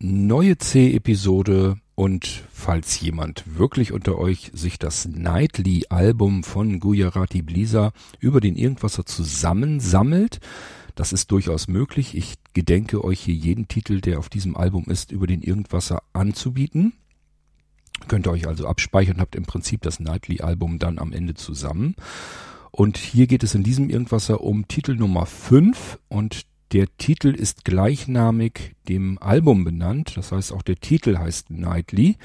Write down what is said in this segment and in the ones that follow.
neue C-Episode und falls jemand wirklich unter euch sich das Nightly-Album von Gujarati Blisa über den Irgendwasser zusammensammelt, das ist durchaus möglich. Ich gedenke euch hier jeden Titel, der auf diesem Album ist, über den Irgendwasser anzubieten. Könnt ihr euch also abspeichern, habt im Prinzip das Nightly-Album dann am Ende zusammen. Und hier geht es in diesem Irgendwasser um Titel Nummer 5 und der Titel ist gleichnamig dem Album benannt. Das heißt, auch der Titel heißt Nightly.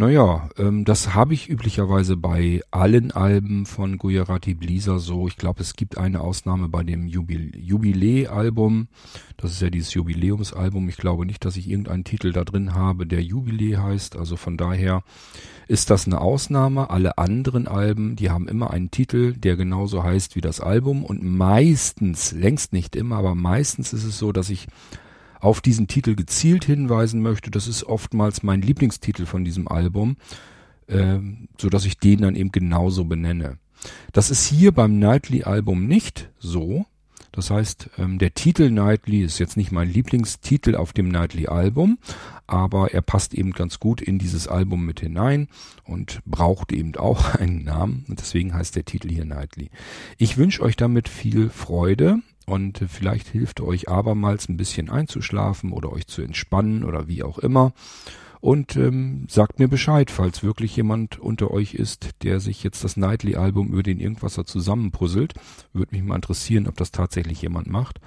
Naja, ähm, das habe ich üblicherweise bei allen Alben von Gujarati Blisa so. Ich glaube, es gibt eine Ausnahme bei dem Jubil Jubiläe-Album. Das ist ja dieses Jubiläumsalbum. Ich glaube nicht, dass ich irgendeinen Titel da drin habe, der Jubiläe heißt. Also von daher ist das eine Ausnahme. Alle anderen Alben, die haben immer einen Titel, der genauso heißt wie das Album. Und meistens, längst nicht immer, aber meistens ist es so, dass ich auf diesen Titel gezielt hinweisen möchte. Das ist oftmals mein Lieblingstitel von diesem Album, äh, so dass ich den dann eben genauso benenne. Das ist hier beim Nightly-Album nicht so. Das heißt, ähm, der Titel Nightly ist jetzt nicht mein Lieblingstitel auf dem Nightly-Album, aber er passt eben ganz gut in dieses Album mit hinein und braucht eben auch einen Namen. Und deswegen heißt der Titel hier Nightly. Ich wünsche euch damit viel Freude und vielleicht hilft euch abermals ein bisschen einzuschlafen oder euch zu entspannen oder wie auch immer. Und ähm, sagt mir Bescheid, falls wirklich jemand unter euch ist, der sich jetzt das Nightly-Album über den Irgendwasser zusammenpuzzelt. Würde mich mal interessieren, ob das tatsächlich jemand macht.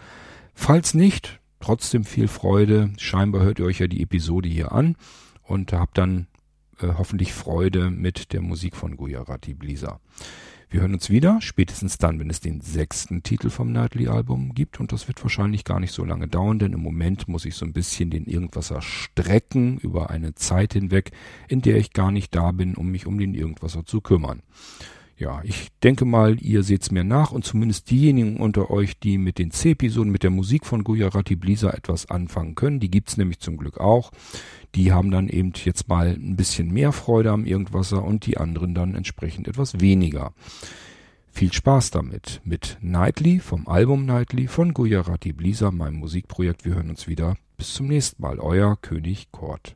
Falls nicht, trotzdem viel Freude. Scheinbar hört ihr euch ja die Episode hier an und habt dann äh, hoffentlich Freude mit der Musik von Gujarati Blisa. Wir hören uns wieder, spätestens dann, wenn es den sechsten Titel vom Nightly-Album gibt. Und das wird wahrscheinlich gar nicht so lange dauern, denn im Moment muss ich so ein bisschen den Irgendwasser strecken über eine Zeit hinweg, in der ich gar nicht da bin, um mich um den Irgendwasser zu kümmern. Ja, ich denke mal, ihr seht's mir nach und zumindest diejenigen unter euch, die mit den C-Episoden, mit der Musik von Gujarati Blisa etwas anfangen können, die gibt's nämlich zum Glück auch. Die haben dann eben jetzt mal ein bisschen mehr Freude am Irgendwasser und die anderen dann entsprechend etwas weniger. Viel Spaß damit mit Nightly vom Album Nightly von Gujarati Blisa, meinem Musikprojekt. Wir hören uns wieder. Bis zum nächsten Mal. Euer König Kort.